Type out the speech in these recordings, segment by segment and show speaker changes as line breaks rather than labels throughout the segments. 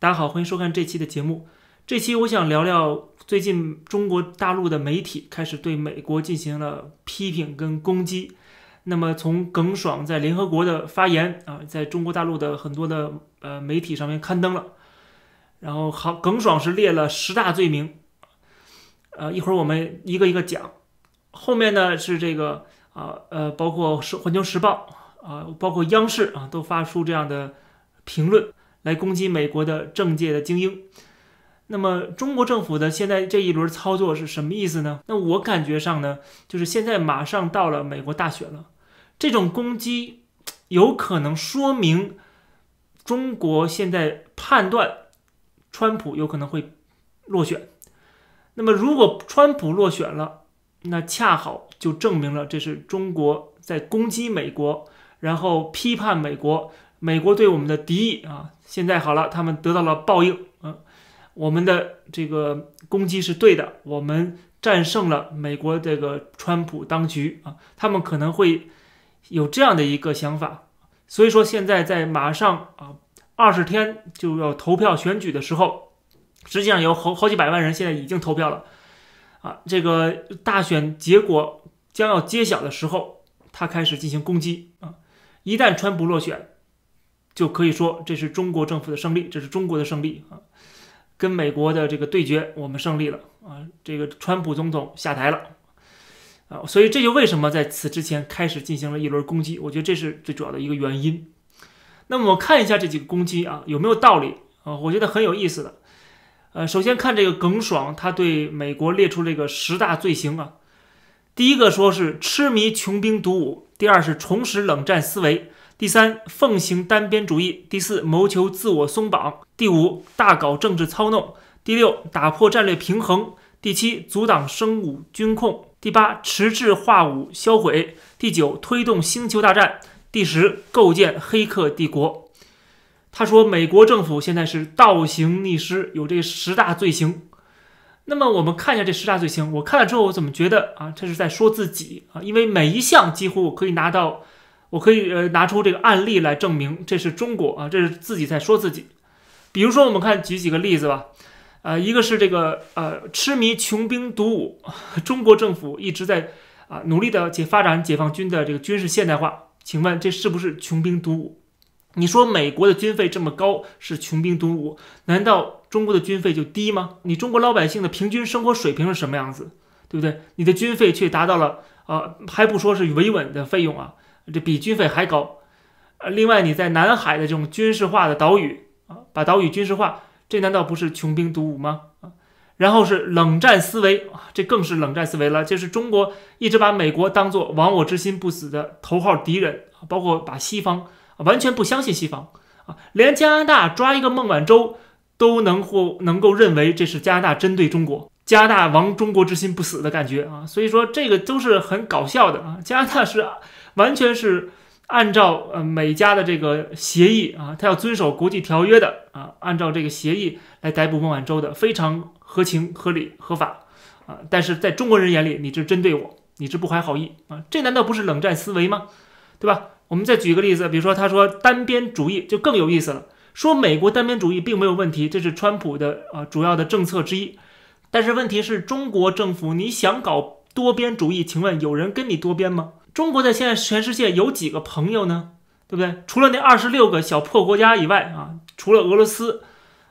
大家好，欢迎收看这期的节目。这期我想聊聊最近中国大陆的媒体开始对美国进行了批评跟攻击。那么从耿爽在联合国的发言啊，在中国大陆的很多的呃媒体上面刊登了。然后好，耿爽是列了十大罪名，呃，一会儿我们一个一个讲。后面呢是这个啊呃，包括《环球时报》啊，包括央视啊，都发出这样的评论。来攻击美国的政界的精英，那么中国政府的现在这一轮操作是什么意思呢？那我感觉上呢，就是现在马上到了美国大选了，这种攻击有可能说明中国现在判断川普有可能会落选。那么如果川普落选了，那恰好就证明了这是中国在攻击美国，然后批判美国。美国对我们的敌意啊，现在好了，他们得到了报应啊。我们的这个攻击是对的，我们战胜了美国这个川普当局啊。他们可能会有这样的一个想法，所以说现在在马上啊二十天就要投票选举的时候，实际上有好好几百万人现在已经投票了啊。这个大选结果将要揭晓的时候，他开始进行攻击啊。一旦川普落选，就可以说这是中国政府的胜利，这是中国的胜利啊！跟美国的这个对决，我们胜利了啊！这个川普总统下台了啊！所以这就为什么在此之前开始进行了一轮攻击，我觉得这是最主要的一个原因。那么我看一下这几个攻击啊，有没有道理啊？我觉得很有意思的。呃，首先看这个耿爽，他对美国列出这个十大罪行啊。第一个说是痴迷穷兵黩武，第二是重拾冷战思维。第三，奉行单边主义；第四，谋求自我松绑；第五，大搞政治操弄；第六，打破战略平衡；第七，阻挡生物军控；第八，迟滞化武销毁；第九，推动星球大战；第十，构建黑客帝国。他说，美国政府现在是倒行逆施，有这十大罪行。那么我们看一下这十大罪行，我看了之后，我怎么觉得啊，这是在说自己啊？因为每一项几乎我可以拿到。我可以呃拿出这个案例来证明这是中国啊，这是自己在说自己。比如说，我们看举几个例子吧。呃，一个是这个呃痴迷穷兵黩武，中国政府一直在啊努力的解发展解放军的这个军事现代化。请问这是不是穷兵黩武？你说美国的军费这么高是穷兵黩武，难道中国的军费就低吗？你中国老百姓的平均生活水平是什么样子，对不对？你的军费却达到了啊还不说是维稳的费用啊。这比军费还高，呃，另外你在南海的这种军事化的岛屿啊，把岛屿军事化，这难道不是穷兵黩武吗？啊，然后是冷战思维啊，这更是冷战思维了，就是中国一直把美国当做亡我之心不死的头号敌人，包括把西方完全不相信西方啊，连加拿大抓一个孟晚舟都能或能够认为这是加拿大针对中国，加拿大亡中国之心不死的感觉啊，所以说这个都是很搞笑的啊，加拿大是。完全是按照呃美加的这个协议啊，他要遵守国际条约的啊，按照这个协议来逮捕孟晚舟的，非常合情合理合法啊。但是在中国人眼里，你这针对我，你这不怀好意啊，这难道不是冷战思维吗？对吧？我们再举个例子，比如说他说单边主义就更有意思了，说美国单边主义并没有问题，这是川普的啊主要的政策之一。但是问题是中国政府你想搞多边主义，请问有人跟你多边吗？中国在现在全世界有几个朋友呢？对不对？除了那二十六个小破国家以外啊，除了俄罗斯，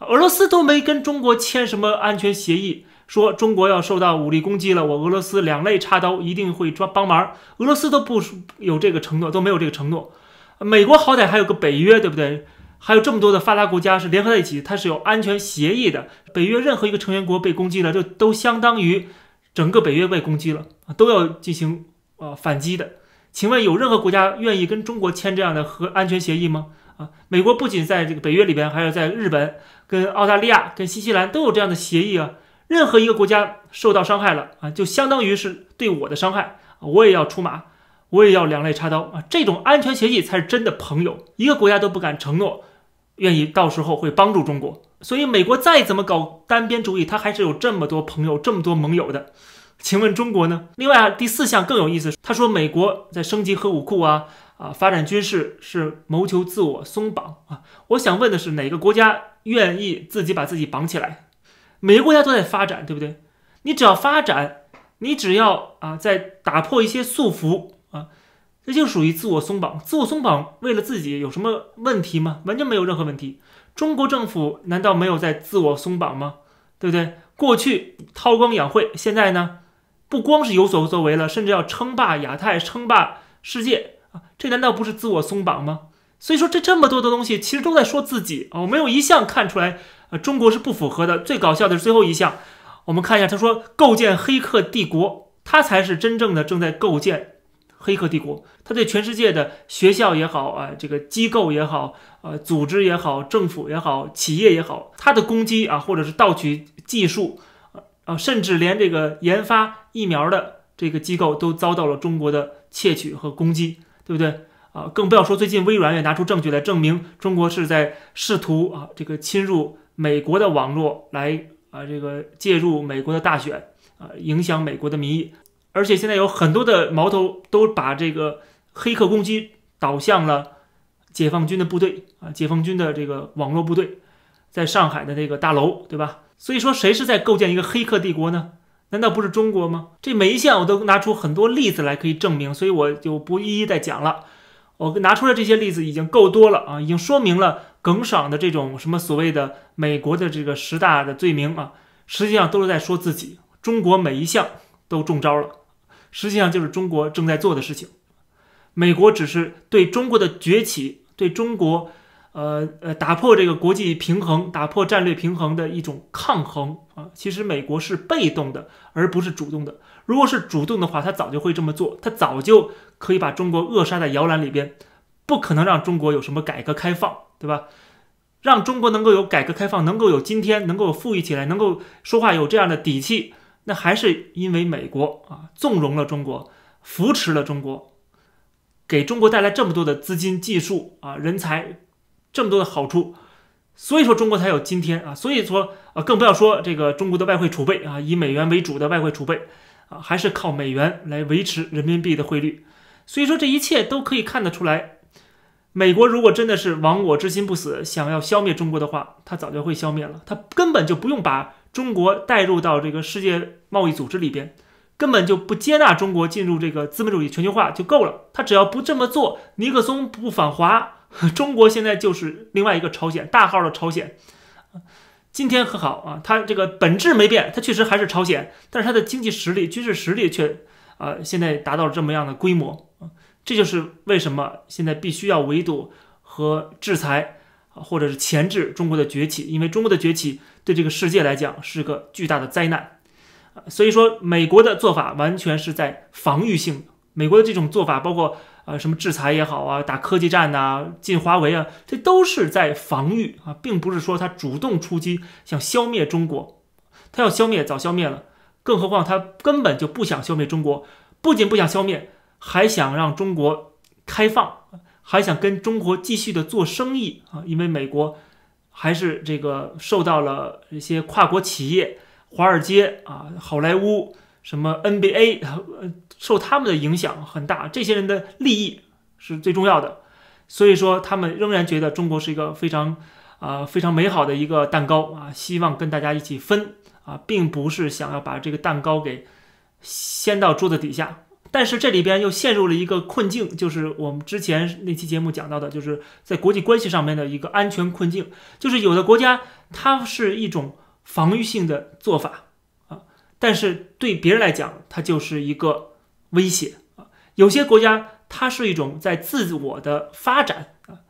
俄罗斯都没跟中国签什么安全协议，说中国要受到武力攻击了，我俄罗斯两肋插刀一定会抓帮忙。俄罗斯都不有这个承诺，都没有这个承诺。美国好歹还有个北约，对不对？还有这么多的发达国家是联合在一起，它是有安全协议的。北约任何一个成员国被攻击了，就都相当于整个北约被攻击了啊都要进行。呃，反击的，请问有任何国家愿意跟中国签这样的核安全协议吗？啊，美国不仅在这个北约里边，还有在日本、跟澳大利亚、跟新西兰都有这样的协议啊。任何一个国家受到伤害了啊，就相当于是对我的伤害，我也要出马，我也要两肋插刀啊。这种安全协议才是真的朋友，一个国家都不敢承诺，愿意到时候会帮助中国。所以美国再怎么搞单边主义，他还是有这么多朋友，这么多盟友的。请问中国呢？另外啊，第四项更有意思。他说美国在升级核武库啊啊，发展军事是谋求自我松绑啊。我想问的是，哪个国家愿意自己把自己绑起来。每个国家都在发展，对不对？你只要发展，你只要啊，在打破一些束缚啊，这就属于自我松绑。自我松绑为了自己有什么问题吗？完全没有任何问题。中国政府难道没有在自我松绑吗？对不对？过去韬光养晦，现在呢，不光是有所作为了，甚至要称霸亚太、称霸世界啊！这难道不是自我松绑吗？所以说，这这么多的东西，其实都在说自己啊！我没有一项看出来，呃，中国是不符合的。最搞笑的是最后一项，我们看一下，他说构建黑客帝国，他才是真正的正在构建。黑客帝国，他对全世界的学校也好啊，这个机构也好，呃，组织也好，政府也好，企业也好，他的攻击啊，或者是盗取技术，啊，甚至连这个研发疫苗的这个机构都遭到了中国的窃取和攻击，对不对？啊，更不要说最近微软也拿出证据来证明中国是在试图啊，这个侵入美国的网络来啊，这个介入美国的大选啊，影响美国的民意。而且现在有很多的矛头都把这个黑客攻击导向了解放军的部队啊，解放军的这个网络部队，在上海的那个大楼，对吧？所以说谁是在构建一个黑客帝国呢？难道不是中国吗？这每一项我都拿出很多例子来可以证明，所以我就不一一再讲了。我拿出来这些例子已经够多了啊，已经说明了耿爽的这种什么所谓的美国的这个十大的罪名啊，实际上都是在说自己，中国每一项都中招了。实际上就是中国正在做的事情，美国只是对中国的崛起，对中国，呃呃打破这个国际平衡、打破战略平衡的一种抗衡啊。其实美国是被动的，而不是主动的。如果是主动的话，他早就会这么做，他早就可以把中国扼杀在摇篮里边，不可能让中国有什么改革开放，对吧？让中国能够有改革开放，能够有今天，能够富裕起来，能够说话有这样的底气。那还是因为美国啊纵容了中国，扶持了中国，给中国带来这么多的资金、技术啊、人才，这么多的好处，所以说中国才有今天啊。所以说啊，更不要说这个中国的外汇储备啊，以美元为主的外汇储备啊，还是靠美元来维持人民币的汇率。所以说这一切都可以看得出来，美国如果真的是亡我之心不死，想要消灭中国的话，他早就会消灭了，他根本就不用把。中国带入到这个世界贸易组织里边，根本就不接纳中国进入这个资本主义全球化就够了。他只要不这么做，尼克松不反华，中国现在就是另外一个朝鲜，大号的朝鲜。今天很好啊，它这个本质没变，它确实还是朝鲜，但是它的经济实力、军事实力却啊现在达到了这么样的规模啊，这就是为什么现在必须要围堵和制裁。或者是钳制中国的崛起，因为中国的崛起对这个世界来讲是个巨大的灾难，啊，所以说美国的做法完全是在防御性。美国的这种做法，包括啊什么制裁也好啊，打科技战呐，进华为啊，这都是在防御啊，并不是说他主动出击想消灭中国，他要消灭早消灭了，更何况他根本就不想消灭中国，不仅不想消灭，还想让中国开放。还想跟中国继续的做生意啊，因为美国还是这个受到了一些跨国企业、华尔街啊、好莱坞、什么 NBA，受他们的影响很大，这些人的利益是最重要的，所以说他们仍然觉得中国是一个非常啊非常美好的一个蛋糕啊，希望跟大家一起分啊，并不是想要把这个蛋糕给掀到桌子底下。但是这里边又陷入了一个困境，就是我们之前那期节目讲到的，就是在国际关系上面的一个安全困境，就是有的国家它是一种防御性的做法啊，但是对别人来讲，它就是一个威胁啊。有些国家它是一种在自我的发展啊，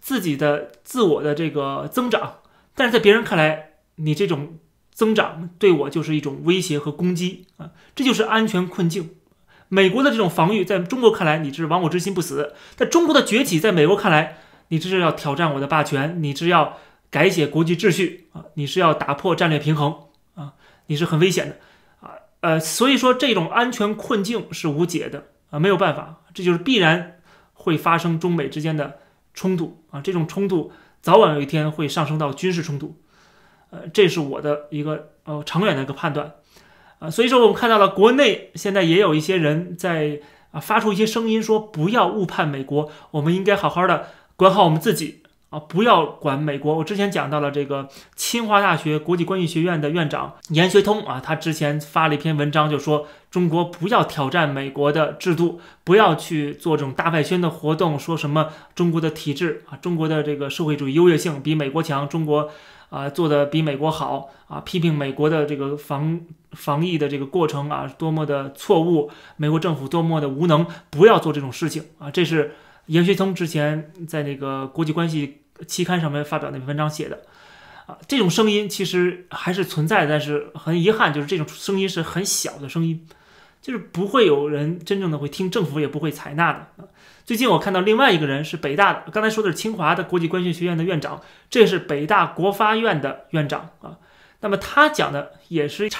自己的自我的这个增长，但是在别人看来，你这种增长对我就是一种威胁和攻击啊，这就是安全困境。美国的这种防御，在中国看来，你这是亡我之心不死；在中国的崛起，在美国看来，你这是要挑战我的霸权，你是要改写国际秩序啊，你是要打破战略平衡啊，你是很危险的啊，呃，所以说这种安全困境是无解的啊，没有办法，这就是必然会发生中美之间的冲突啊，这种冲突早晚有一天会上升到军事冲突，呃，这是我的一个呃长远的一个判断。啊，所以说我们看到了国内现在也有一些人在啊发出一些声音，说不要误判美国，我们应该好好的管好我们自己啊，不要管美国。我之前讲到了这个清华大学国际关系学院的院长严学通啊，他之前发了一篇文章，就说中国不要挑战美国的制度，不要去做这种大外宣的活动，说什么中国的体制啊，中国的这个社会主义优越性比美国强，中国啊做的比美国好啊，批评美国的这个防防疫的这个过程啊多么的错误，美国政府多么的无能，不要做这种事情啊，这是。严学通之前在那个国际关系期刊上面发表那篇文章写的，啊，这种声音其实还是存在，但是很遗憾，就是这种声音是很小的声音，就是不会有人真正的会听，政府也不会采纳的。最近我看到另外一个人是北大的，刚才说的是清华的国际关系学院的院长，这是北大国发院的院长啊，那么他讲的也是。